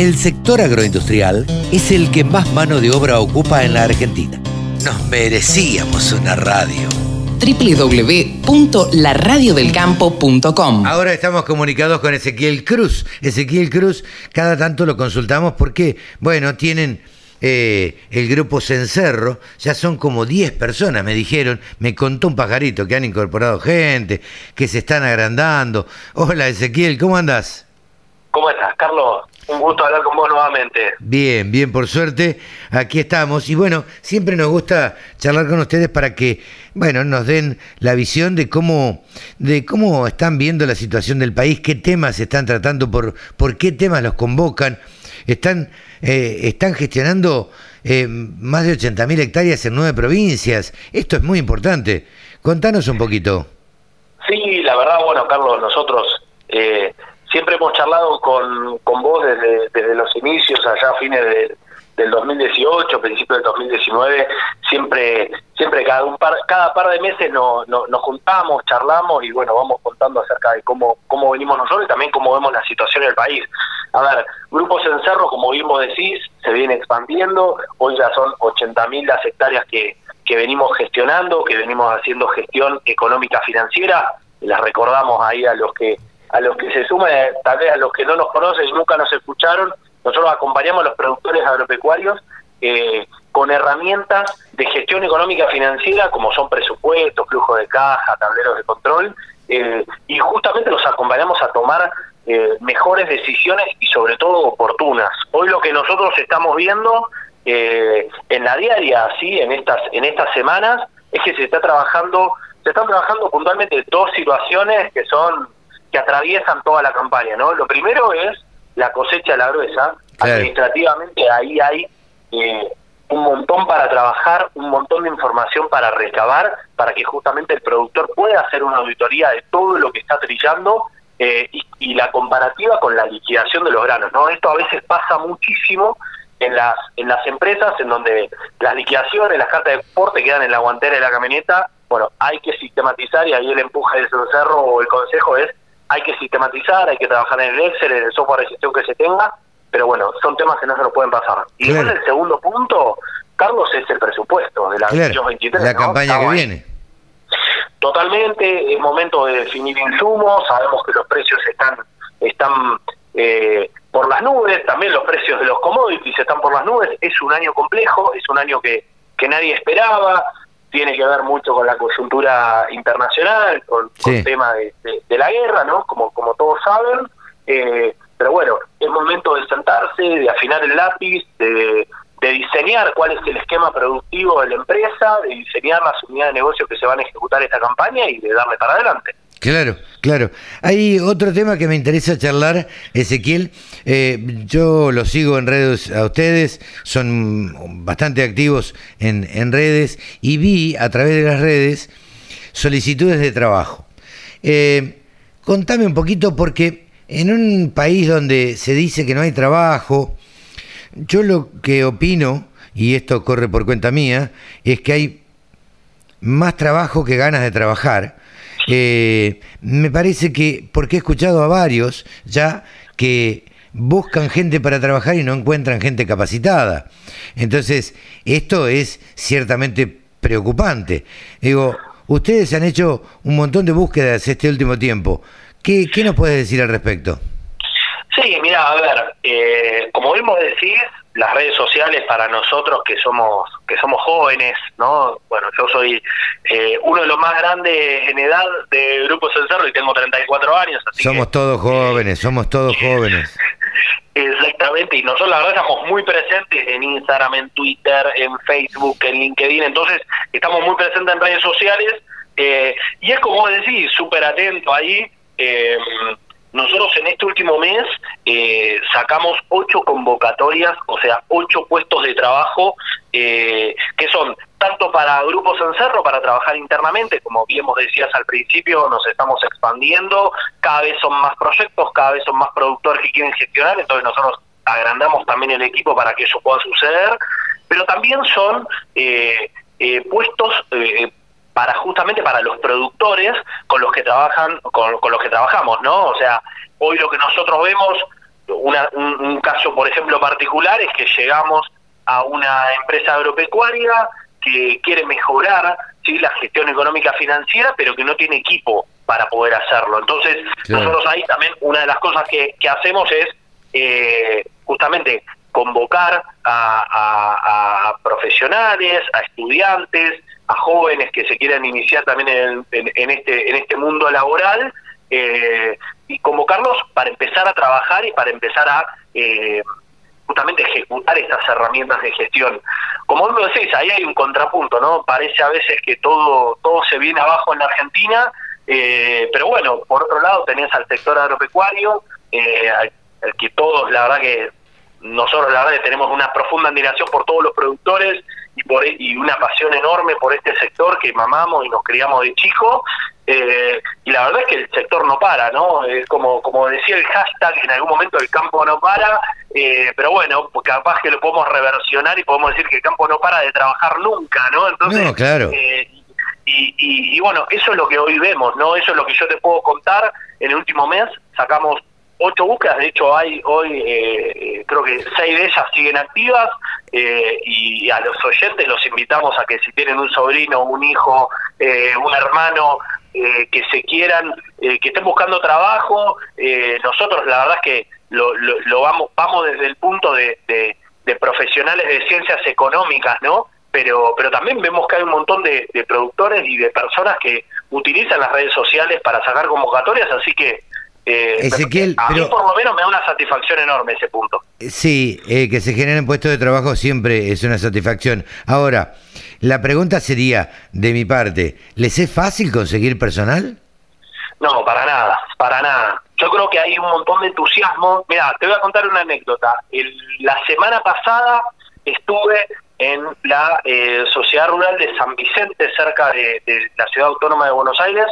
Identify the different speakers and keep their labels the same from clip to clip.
Speaker 1: El sector agroindustrial es el que más mano de obra ocupa en la Argentina. Nos merecíamos una radio
Speaker 2: www.laradiodelcampo.com.
Speaker 1: Ahora estamos comunicados con Ezequiel Cruz. Ezequiel Cruz, cada tanto lo consultamos porque, bueno, tienen eh, el grupo Cencerro, ya son como 10 personas, me dijeron, me contó un pajarito que han incorporado gente, que se están agrandando. Hola Ezequiel, ¿cómo andás?
Speaker 3: ¿Cómo estás, Carlos? Un gusto hablar con vos nuevamente.
Speaker 1: Bien, bien, por suerte, aquí estamos. Y bueno, siempre nos gusta charlar con ustedes para que, bueno, nos den la visión de cómo, de cómo están viendo la situación del país, qué temas están tratando, por, por qué temas los convocan. Están, eh, están gestionando eh, más de 80.000 hectáreas en nueve provincias. Esto es muy importante. Contanos un poquito.
Speaker 3: Sí, la verdad, bueno, Carlos, nosotros... Eh, siempre hemos charlado con, con vos desde, desde los inicios, allá a fines del 2018, principios del 2019, siempre siempre cada un par cada par de meses nos juntamos, charlamos y bueno, vamos contando acerca de cómo cómo venimos nosotros y también cómo vemos la situación en el país. A ver, Grupos en Cerro, como bien decís, se viene expandiendo, hoy ya son 80.000 las hectáreas que, que venimos gestionando, que venimos haciendo gestión económica financiera, las recordamos ahí a los que a los que se sumen, tal vez a los que no nos conocen nunca nos escucharon, nosotros acompañamos a los productores agropecuarios eh, con herramientas de gestión económica financiera como son presupuestos, flujo de caja, tableros de control, eh, y justamente los acompañamos a tomar eh, mejores decisiones y sobre todo oportunas. Hoy lo que nosotros estamos viendo en la diaria, así en estas en estas semanas, es que se está trabajando, se están trabajando puntualmente dos situaciones que son que atraviesan toda la campaña, ¿no? Lo primero es la cosecha de la gruesa. Administrativamente ahí hay eh, un montón para trabajar, un montón de información para recabar, para que justamente el productor pueda hacer una auditoría de todo lo que está trillando eh, y, y, la comparativa con la liquidación de los granos, ¿no? Esto a veces pasa muchísimo en las en las empresas en donde las liquidaciones, las cartas de porte quedan en la guantera de la camioneta. Bueno, hay que sistematizar y ahí el empuje del cerro o el consejo es hay que sistematizar, hay que trabajar en el Excel, en el software de gestión que se tenga, pero bueno, son temas que no se nos pueden pasar. Y después el segundo punto, Carlos, es el presupuesto de la
Speaker 1: claro, 23. La campaña que viene.
Speaker 3: Totalmente, es momento de definir insumos, sabemos que los precios están están eh, por las nubes, también los precios de los commodities están por las nubes, es un año complejo, es un año que, que nadie esperaba, tiene que ver mucho con la coyuntura internacional, con, el tema de, la guerra, ¿no? Como, como todos saben. Eh, pero bueno, es momento de sentarse, de afinar el lápiz, de, de diseñar cuál es el esquema productivo de la empresa, de diseñar las unidades de negocio que se van a ejecutar esta campaña y de darle para adelante.
Speaker 1: Claro, claro. Hay otro tema que me interesa charlar, Ezequiel. Eh, yo lo sigo en redes a ustedes, son bastante activos en, en, redes y vi a través de las redes solicitudes de trabajo. Eh, contame un poquito porque en un país donde se dice que no hay trabajo, yo lo que opino, y esto corre por cuenta mía, es que hay más trabajo que ganas de trabajar eh, me parece que, porque he escuchado a varios ya que buscan gente para trabajar y no encuentran gente capacitada. Entonces, esto es ciertamente preocupante. Digo, ustedes han hecho un montón de búsquedas este último tiempo. ¿Qué, qué nos puedes decir al respecto?
Speaker 3: Sí, mira, a ver, eh, como vimos decir, las redes sociales para nosotros que somos que somos jóvenes, ¿no? Bueno, yo soy eh, uno de los más grandes en edad de Grupo Cencerro y tengo 34 años.
Speaker 1: Así somos todos jóvenes, somos todos jóvenes.
Speaker 3: Exactamente, y nosotros la verdad estamos muy presentes en Instagram, en Twitter, en Facebook, en LinkedIn, entonces estamos muy presentes en redes sociales eh, y es como decir, súper atento ahí. Eh, nosotros en este último mes eh, sacamos ocho convocatorias, o sea, ocho puestos de trabajo eh, que son tanto para grupos en cerro, para trabajar internamente, como bien vos decías al principio, nos estamos expandiendo, cada vez son más proyectos, cada vez son más productores que quieren gestionar, entonces nosotros agrandamos también el equipo para que eso pueda suceder, pero también son eh, puestos para justamente para los productores con los que trabajan con, los que trabajamos no o sea hoy lo que nosotros vemos un, caso, por ejemplo, particular es que llegamos a una empresa agropecuaria que quiere mejorar ¿sí? la gestión económica financiera, pero que no tiene equipo para poder hacerlo. Entonces, nosotros ahí también una de las cosas que, hacemos es eh, justamente convocar a, profesionales, a estudiantes, a jóvenes que se quieran iniciar también en, este, en este mundo laboral eh, y convocarlos para empezar a trabajar y para empezar a eh, justamente ejecutar estas herramientas de gestión. Como vos lo decís, ahí hay un contrapunto, ¿no? Parece a veces que todo, todo se viene abajo en la Argentina, eh, pero bueno, por otro lado tenés al sector agropecuario, eh, al, que todos, la verdad que nosotros la verdad que tenemos una profunda admiración por todos los productores y por y una pasión enorme por este sector que mamamos y nos criamos de chico eh, y la verdad es que el sector no para, ¿no? Es como, como decía el hashtag, en algún momento el campo no para, eh, pero bueno, capaz que lo podemos reversionar y podemos decir que el campo no para de trabajar nunca, ¿no?
Speaker 1: Entonces, claro.
Speaker 3: Eh, y, y, bueno, eso es lo que hoy vemos, ¿no? Eso es lo que yo te puedo contar. En el último mes sacamos ocho búsquedas, de hecho hay hoy eh, creo que seis de ellas siguen activas eh, y a los oyentes los invitamos a que si tienen un sobrino, un hijo, eh, un hermano que se quieran, que estén buscando trabajo, nosotros la verdad es que lo, lo, vamos, vamos desde el punto de, de, profesionales de ciencias económicas, ¿no? Pero, pero también vemos que hay un montón de, de productores y de personas que utilizan las redes sociales para sacar convocatorias, así que eh,
Speaker 1: Ezequiel,
Speaker 3: a mí por lo menos me da una satisfacción enorme ese punto.
Speaker 1: Sí, eh, que se generen puestos de trabajo siempre es una satisfacción. Ahora, la pregunta sería, de mi parte, ¿les es fácil conseguir personal?
Speaker 3: No, para nada, para nada. Yo creo que hay un montón de entusiasmo. Mira, te voy a contar una anécdota. la semana pasada estuve en la eh, Sociedad Rural de San Vicente, cerca de la Ciudad Autónoma de Buenos Aires,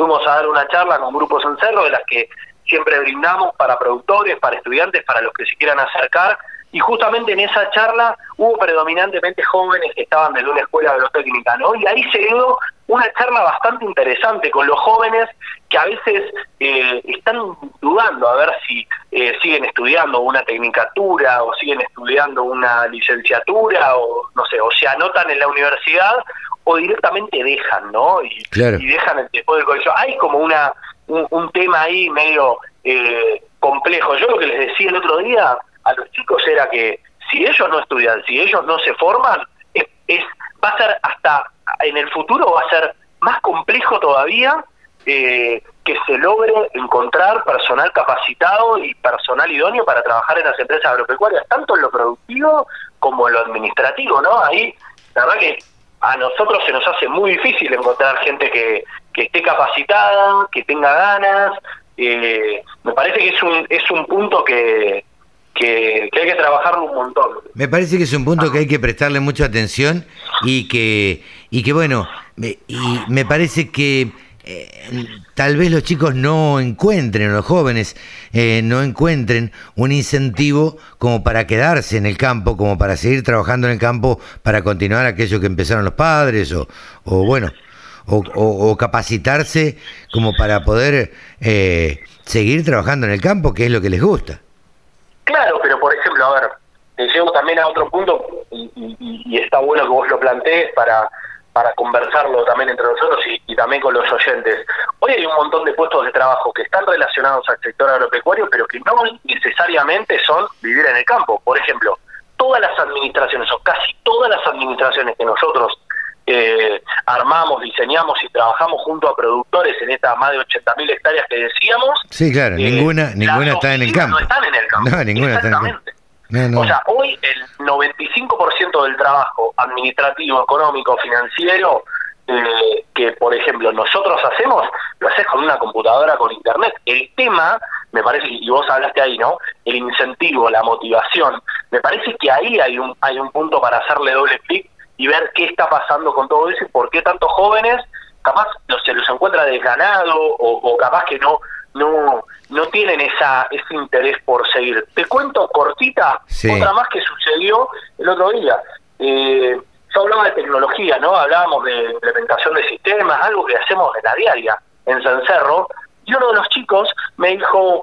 Speaker 3: Fuimos a dar una charla con grupos en Cerro, de las que siempre brindamos para productores, para estudiantes, para los que se quieran acercar. Y justamente en esa charla hubo predominantemente jóvenes que estaban de una escuela agrotécnica, ¿no? Y ahí se dio una charla bastante interesante con los jóvenes que a veces eh, están dudando a ver si eh, siguen estudiando una tecnicatura o siguen estudiando una licenciatura o no sé, o se anotan en la universidad o directamente dejan, ¿no? Y, dejan después del colegio. Hay como una un, tema ahí medio eh, complejo. Yo lo que les decía el otro día a los chicos era que si ellos no estudian, si ellos no se forman, es, va a ser hasta en el futuro va a ser más complejo todavía eh, que se logre encontrar personal capacitado y personal idóneo para trabajar en las empresas agropecuarias, tanto en lo productivo como en lo administrativo, ¿no? Ahí, la verdad que a nosotros se nos hace muy difícil encontrar gente que, que esté capacitada, que tenga ganas. Eh, me parece que es un, es un punto que, que, hay que trabajarlo un montón.
Speaker 1: Me parece que es un punto que hay que prestarle mucha atención y que, y que bueno, y me parece que eh, tal vez los chicos no encuentren, los jóvenes eh, no encuentren un incentivo como para quedarse en el campo, como para seguir trabajando en el campo, para continuar aquello que empezaron los padres, o, o bueno, o, capacitarse como para poder eh, seguir trabajando en el campo, que es lo que les gusta.
Speaker 3: Claro, pero por ejemplo, a ver, te llevo también a otro punto, y, y está bueno que vos lo plantees para para conversarlo también entre nosotros y, también con los oyentes. Hoy hay un montón de puestos de trabajo que están relacionados al sector agropecuario, pero que no necesariamente son vivir en el campo. Por ejemplo, todas las administraciones, o casi todas las administraciones que nosotros eh, armamos, diseñamos y trabajamos junto a productores en estas más de 80.000 hectáreas que decíamos.
Speaker 1: Sí, claro, eh, ninguna, ninguna está en el campo.
Speaker 3: No están en el campo.
Speaker 1: No, ninguna está en el campo.
Speaker 3: O sea, hoy el 95% del trabajo administrativo, económico, financiero, eh, que por ejemplo nosotros hacemos, lo haces con una computadora, con internet. El tema, me parece, y vos hablaste ahí, ¿no? El incentivo, la motivación. Me parece que ahí hay un, hay un punto para hacerle doble clic y ver qué está pasando con todo eso y por qué tantos jóvenes capaz se los encuentra desganado o, o capaz que no no no tienen esa ese interés por seguir. Te cuento cortita otra más que sucedió el otro día. Eh, yo hablaba de tecnología, ¿no? Hablábamos de implementación de sistemas, algo que hacemos en la diaria en San Cerro, y uno de los chicos me dijo,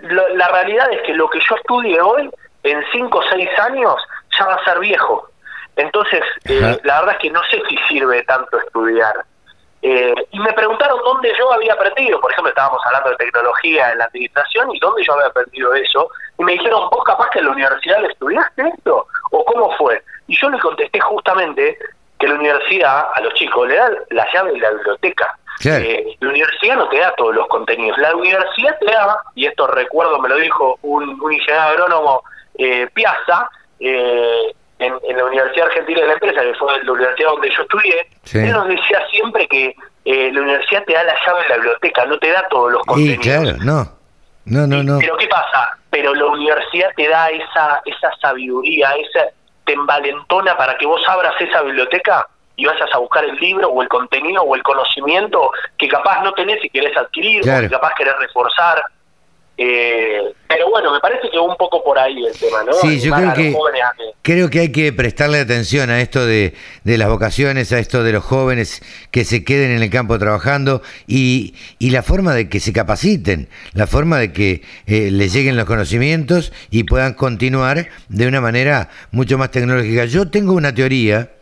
Speaker 3: la realidad es que lo que yo estudie hoy, en 5 o 6 años, ya va a ser viejo. Entonces, eh, la verdad es que no sé si sirve tanto estudiar. Eh, y me preguntaron dónde yo había aprendido, por ejemplo, estábamos hablando de tecnología en la administración y dónde yo había aprendido eso, y me dijeron, vos capaz que en la universidad le estudiaste esto, o cómo fue. Y yo le contesté justamente que la universidad a los chicos le da la llave de la biblioteca. Eh, la universidad no te da todos los contenidos, la universidad te da, y esto recuerdo, me lo dijo un, un ingeniero agrónomo, eh, Piazza, eh, en, la Universidad Argentina de la Empresa, que fue la universidad donde yo estudié, él nos decía siempre que eh, la universidad te da la llave de la biblioteca, no te da todos los contenidos.
Speaker 1: Sí, claro, no. No, no, no.
Speaker 3: Pero ¿qué pasa? Pero la universidad te da esa esa sabiduría, esa te envalentona para que vos abras esa biblioteca y vayas a buscar el libro o el contenido o el conocimiento que capaz no tenés y querés adquirir, o que capaz querés reforzar. Eh, pero bueno, me parece que un poco por ahí el tema, ¿no?
Speaker 1: Sí, yo creo que, creo que hay que prestarle atención a esto de, de, las vocaciones, a esto de los jóvenes que se queden en el campo trabajando y, y la forma de que se capaciten, la forma de que eh, les lleguen los conocimientos y puedan continuar de una manera mucho más tecnológica. Yo tengo una teoría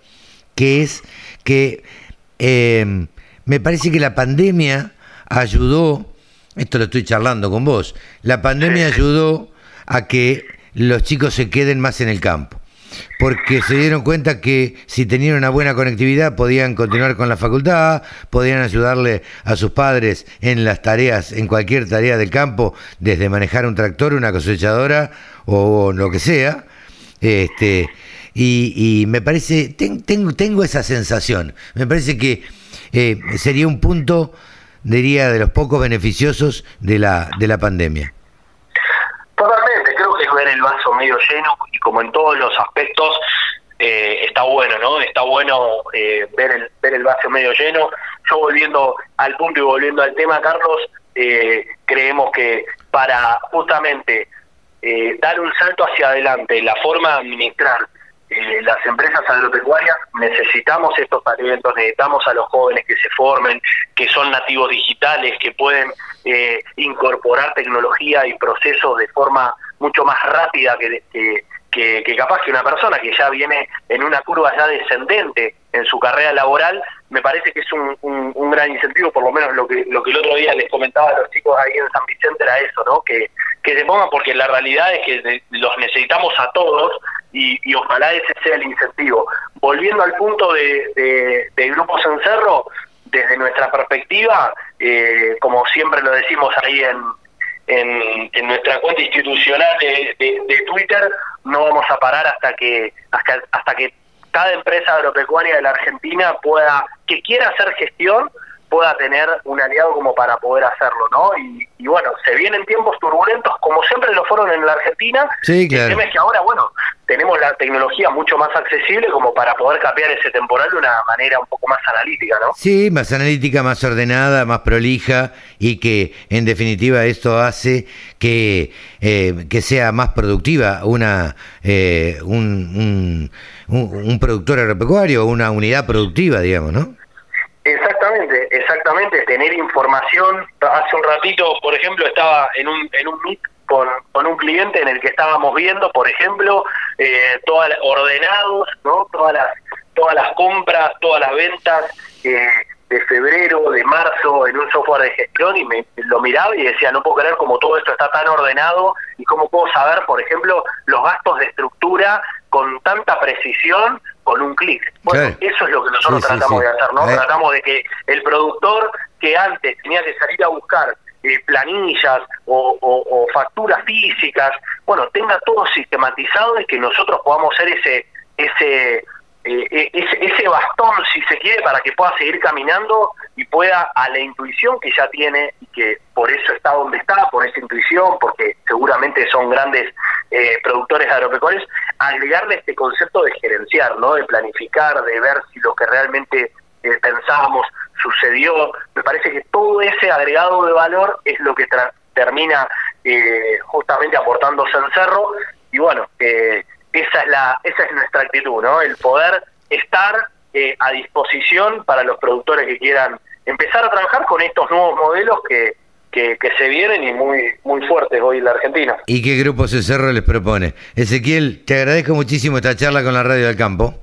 Speaker 1: que es que eh, me parece que la pandemia ayudó esto lo estoy charlando con vos, la pandemia ayudó a que los chicos se queden más en el campo, porque se dieron cuenta que si tenían una buena conectividad podían continuar con la facultad, podían ayudarle a sus padres en las tareas, en cualquier tarea del campo, desde manejar un tractor, una cosechadora o lo que sea. Este, y, me parece, tengo, tengo esa sensación, me parece que eh, sería un punto diría, de los pocos beneficiosos de la, de la pandemia.
Speaker 3: Totalmente, creo que es ver el vaso medio lleno y como en todos los aspectos eh, está bueno, ¿no? Está bueno eh, ver, el, ver el vaso medio lleno. Yo volviendo al punto y volviendo al tema, Carlos, eh, creemos que para justamente dar un salto hacia adelante, la forma de administrar eh, las empresas agropecuarias necesitamos estos talentos, necesitamos a los jóvenes que se formen, que son nativos digitales, que pueden eh, incorporar tecnología y procesos de forma mucho más rápida que, que, capaz que una persona que ya viene en una curva ya descendente en su carrera laboral, me parece que es un, un, gran incentivo, por lo menos lo que, lo que el otro día les comentaba a los chicos ahí en San Vicente era eso, ¿no? Que, que se pongan porque la realidad es que los necesitamos a todos y, ojalá ese sea el incentivo. Volviendo al punto de, de, Grupos en Cerro, desde nuestra perspectiva, eh, como siempre lo decimos ahí en, en, nuestra cuenta institucional de, de, Twitter, no vamos a parar hasta que hasta, hasta que cada empresa agropecuaria de la Argentina pueda, que quiera hacer gestión, pueda tener un aliado como para poder hacerlo, ¿no? Y, bueno, se vienen tiempos turbulentos como siempre lo fueron en la Argentina.
Speaker 1: Sí, claro.
Speaker 3: El tema es que ahora, bueno, tenemos la tecnología mucho más accesible como para poder capear ese temporal de una manera un poco más analítica, ¿no?
Speaker 1: Sí, más analítica, más ordenada, más prolija y que en definitiva esto hace que, eh, que sea más productiva una eh, un, un, un productor agropecuario, una unidad productiva, digamos, ¿no?
Speaker 3: Exactamente, tener información. Hace un ratito, por ejemplo, estaba en un, en un meet con, con un cliente en el que estábamos viendo, por ejemplo, eh, todas ordenados, ¿no? Todas las, todas las compras, todas las ventas eh, de febrero, de marzo, en un software de gestión y me lo miraba y decía, no puedo creer cómo todo esto está tan ordenado y cómo puedo saber, por ejemplo, los gastos de estructura con tanta precisión con un clic. Bueno, eso es lo que nosotros tratamos de hacer, ¿no? Tratamos de que el productor que antes tenía que salir a buscar eh, planillas o, facturas físicas, bueno, tenga todo sistematizado y que nosotros podamos ser ese ese eh, ese, ese bastón, si se quiere, para que pueda seguir caminando y pueda a la intuición que ya tiene y que por eso está donde está, por esa intuición, porque seguramente son grandes eh, productores agropecuarios, agregarle este concepto de gerenciar, ¿no? de planificar, de ver si lo que realmente eh, pensábamos sucedió. Me parece que todo ese agregado de valor es lo que termina eh, justamente aportándose en Cerro y bueno, esa es la esa es nuestra actitud, ¿no? El poder estar a disposición para los productores que quieran empezar a trabajar con estos nuevos modelos que que, que se vienen y muy, muy fuertes hoy en la Argentina.
Speaker 1: ¿Y qué grupo Cerro les propone? Ezequiel, te agradezco muchísimo esta charla con la Radio del Campo.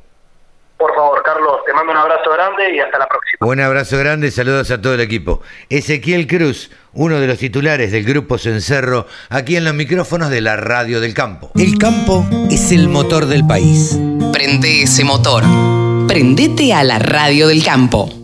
Speaker 3: Por favor, Carlos, te mando un abrazo grande y hasta la próxima.
Speaker 1: Un abrazo grande, saludos a todo el equipo. Ezequiel Cruz, uno de los titulares del grupo Cencerro, aquí en los micrófonos de la Radio del Campo.
Speaker 2: El campo es el motor del país. Prende ese motor. Prendete a la Radio del Campo.